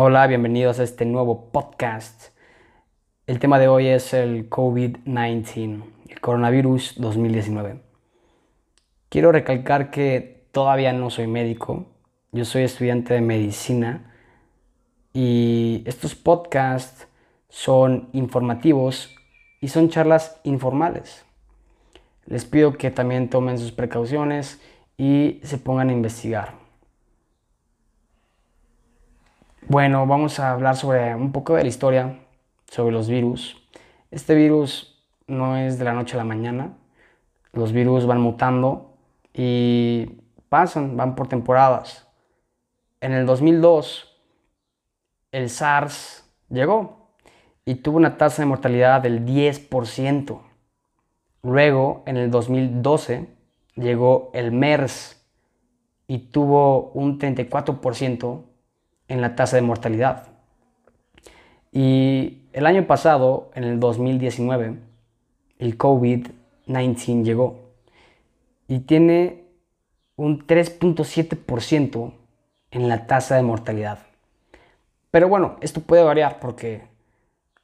Hola, bienvenidos a este nuevo podcast. El tema de hoy es el COVID-19, el coronavirus 2019. Quiero recalcar que todavía no soy médico, yo soy estudiante de medicina y estos podcasts son informativos y son charlas informales. Les pido que también tomen sus precauciones y se pongan a investigar. Bueno, vamos a hablar sobre un poco de la historia, sobre los virus. Este virus no es de la noche a la mañana. Los virus van mutando y pasan, van por temporadas. En el 2002, el SARS llegó y tuvo una tasa de mortalidad del 10%. Luego, en el 2012, llegó el MERS y tuvo un 34% en la tasa de mortalidad. Y el año pasado, en el 2019, el COVID-19 llegó y tiene un 3.7% en la tasa de mortalidad. Pero bueno, esto puede variar porque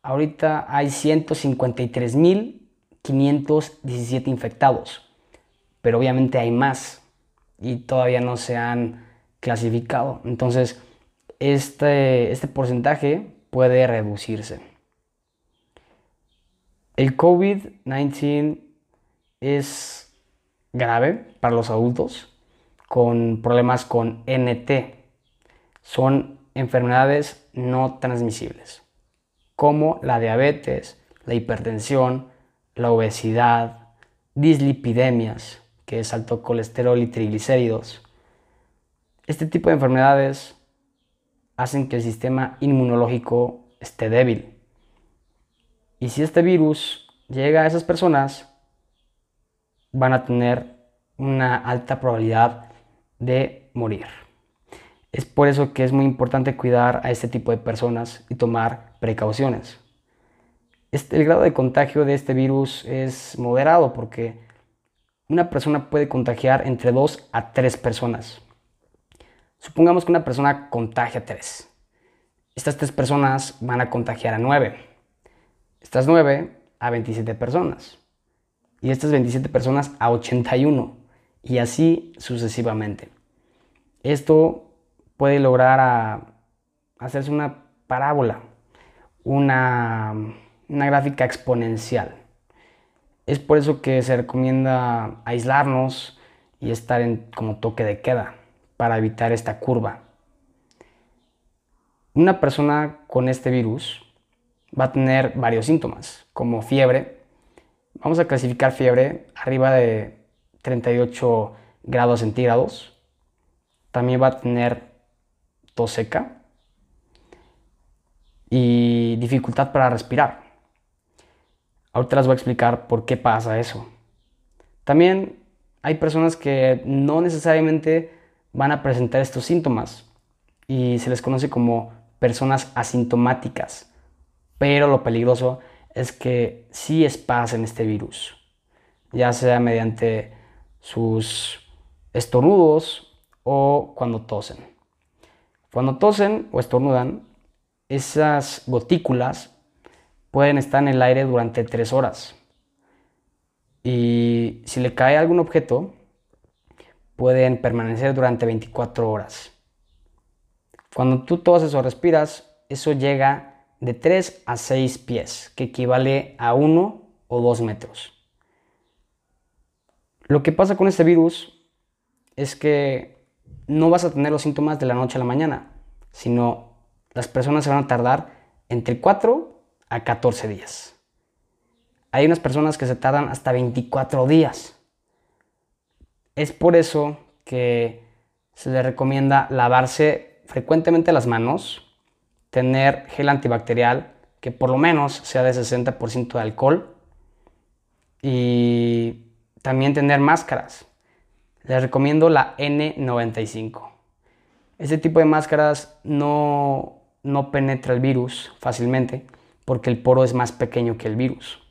ahorita hay 153.517 infectados, pero obviamente hay más y todavía no se han clasificado. Entonces, este, este porcentaje puede reducirse. El COVID-19 es grave para los adultos con problemas con NT. Son enfermedades no transmisibles, como la diabetes, la hipertensión, la obesidad, dislipidemias, que es alto colesterol y triglicéridos. Este tipo de enfermedades hacen que el sistema inmunológico esté débil. Y si este virus llega a esas personas, van a tener una alta probabilidad de morir. Es por eso que es muy importante cuidar a este tipo de personas y tomar precauciones. Este, el grado de contagio de este virus es moderado porque una persona puede contagiar entre 2 a 3 personas. Supongamos que una persona contagia a 3. Estas 3 personas van a contagiar a 9. Estas 9 a 27 personas. Y estas 27 personas a 81. Y así sucesivamente. Esto puede lograr hacerse una parábola, una, una gráfica exponencial. Es por eso que se recomienda aislarnos y estar en como toque de queda para evitar esta curva. Una persona con este virus va a tener varios síntomas, como fiebre. Vamos a clasificar fiebre arriba de 38 grados centígrados. También va a tener tos seca y dificultad para respirar. Ahorita les voy a explicar por qué pasa eso. También hay personas que no necesariamente van a presentar estos síntomas y se les conoce como personas asintomáticas. Pero lo peligroso es que sí espasen este virus, ya sea mediante sus estornudos o cuando tosen. Cuando tosen o estornudan, esas gotículas pueden estar en el aire durante tres horas. Y si le cae algún objeto, pueden permanecer durante 24 horas. Cuando tú toses o respiras, eso llega de 3 a 6 pies, que equivale a 1 o 2 metros. Lo que pasa con este virus es que no vas a tener los síntomas de la noche a la mañana, sino las personas se van a tardar entre 4 a 14 días. Hay unas personas que se tardan hasta 24 días. Es por eso que se le recomienda lavarse frecuentemente las manos, tener gel antibacterial que por lo menos sea de 60% de alcohol y también tener máscaras. Les recomiendo la N95. Este tipo de máscaras no, no penetra el virus fácilmente porque el poro es más pequeño que el virus.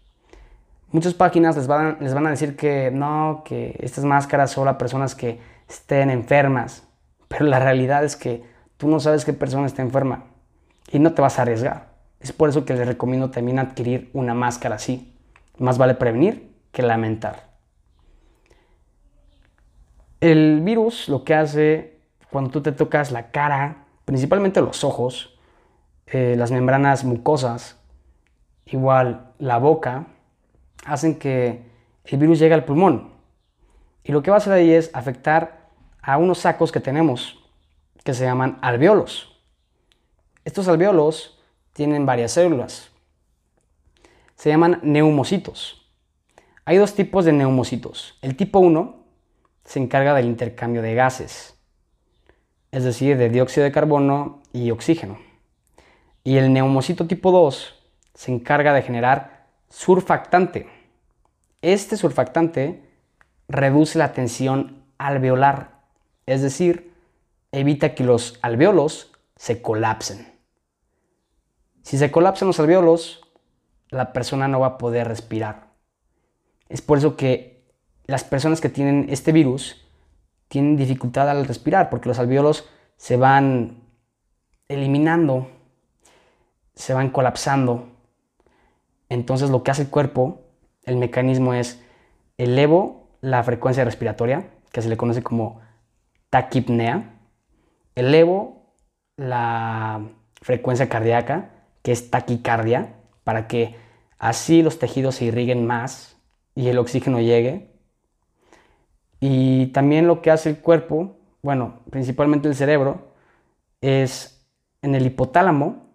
Muchas páginas les van, les van a decir que no, que estas máscaras son para personas que estén enfermas, pero la realidad es que tú no sabes qué persona está enferma. y no te vas a arriesgar. Es por eso que les recomiendo también adquirir una máscara así. Más vale prevenir que lamentar. El virus lo que hace cuando tú te tocas la cara, principalmente los ojos, eh, las membranas mucosas, igual la boca, hacen que el virus llegue al pulmón. Y lo que va a hacer ahí es afectar a unos sacos que tenemos, que se llaman alveolos. Estos alveolos tienen varias células. Se llaman neumocitos. Hay dos tipos de neumocitos. El tipo 1 se encarga del intercambio de gases, es decir, de dióxido de carbono y oxígeno. Y el neumocito tipo 2 se encarga de generar surfactante. Este surfactante reduce la tensión alveolar, es decir, evita que los alveolos se colapsen. Si se colapsan los alveolos, la persona no va a poder respirar. Es por eso que las personas que tienen este virus tienen dificultad al respirar porque los alveolos se van eliminando, se van colapsando. Entonces lo que hace el cuerpo, el mecanismo es elevo la frecuencia respiratoria, que se le conoce como taquipnea, elevo la frecuencia cardíaca, que es taquicardia, para que así los tejidos se irriguen más y el oxígeno llegue y también lo que hace el cuerpo, bueno, principalmente el cerebro, es en el hipotálamo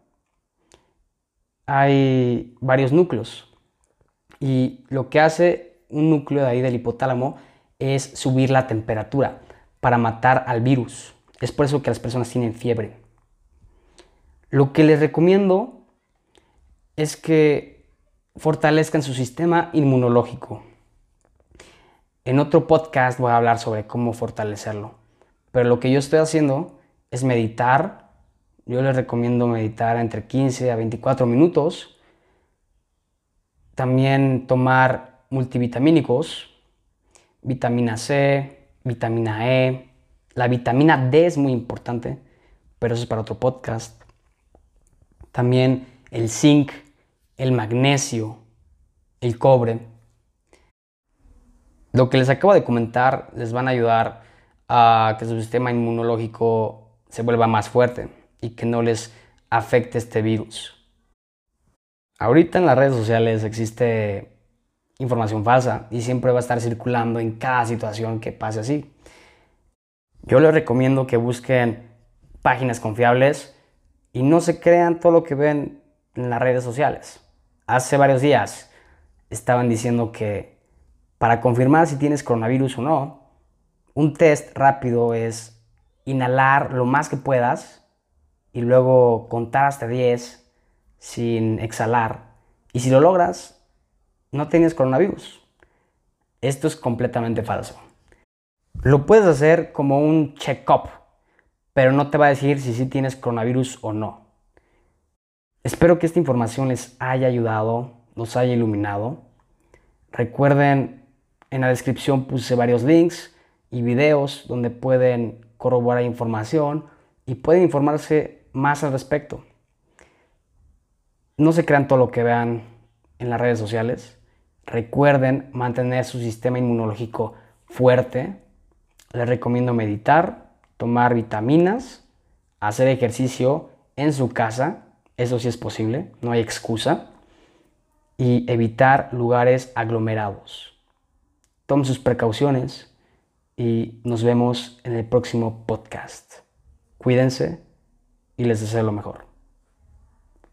hay varios núcleos. Y lo que hace un núcleo de ahí del hipotálamo es subir la temperatura para matar al virus. Es por eso que las personas tienen fiebre. Lo que les recomiendo es que fortalezcan su sistema inmunológico. En otro podcast voy a hablar sobre cómo fortalecerlo. Pero lo que yo estoy haciendo es meditar. Yo les recomiendo meditar entre 15 a 24 minutos. También tomar multivitamínicos, vitamina C, vitamina E. La vitamina D es muy importante, pero eso es para otro podcast. También el zinc, el magnesio, el cobre. Lo que les acabo de comentar les van a ayudar a que su sistema inmunológico se vuelva más fuerte y que no les afecte este virus. Ahorita en las redes sociales existe información falsa y siempre va a estar circulando en cada situación que pase así. Yo les recomiendo que busquen páginas confiables y no se crean todo lo que ven en las redes sociales. Hace varios días estaban diciendo que para confirmar si tienes coronavirus o no, un test rápido es inhalar lo más que puedas y luego contar hasta 10 sin exhalar. Y si lo logras, no tienes coronavirus. Esto es completamente falso. Lo puedes hacer como un check-up, pero no te va a decir si sí tienes coronavirus o no. Espero que esta información les haya ayudado, los haya iluminado. Recuerden en la descripción puse varios links y videos donde pueden corroborar información y pueden informarse más al respecto. No se crean todo lo que vean en las redes sociales. Recuerden mantener su sistema inmunológico fuerte. Les recomiendo meditar, tomar vitaminas, hacer ejercicio en su casa. Eso sí es posible, no hay excusa. Y evitar lugares aglomerados tomen sus precauciones y nos vemos en el próximo podcast. Cuídense y les deseo lo mejor.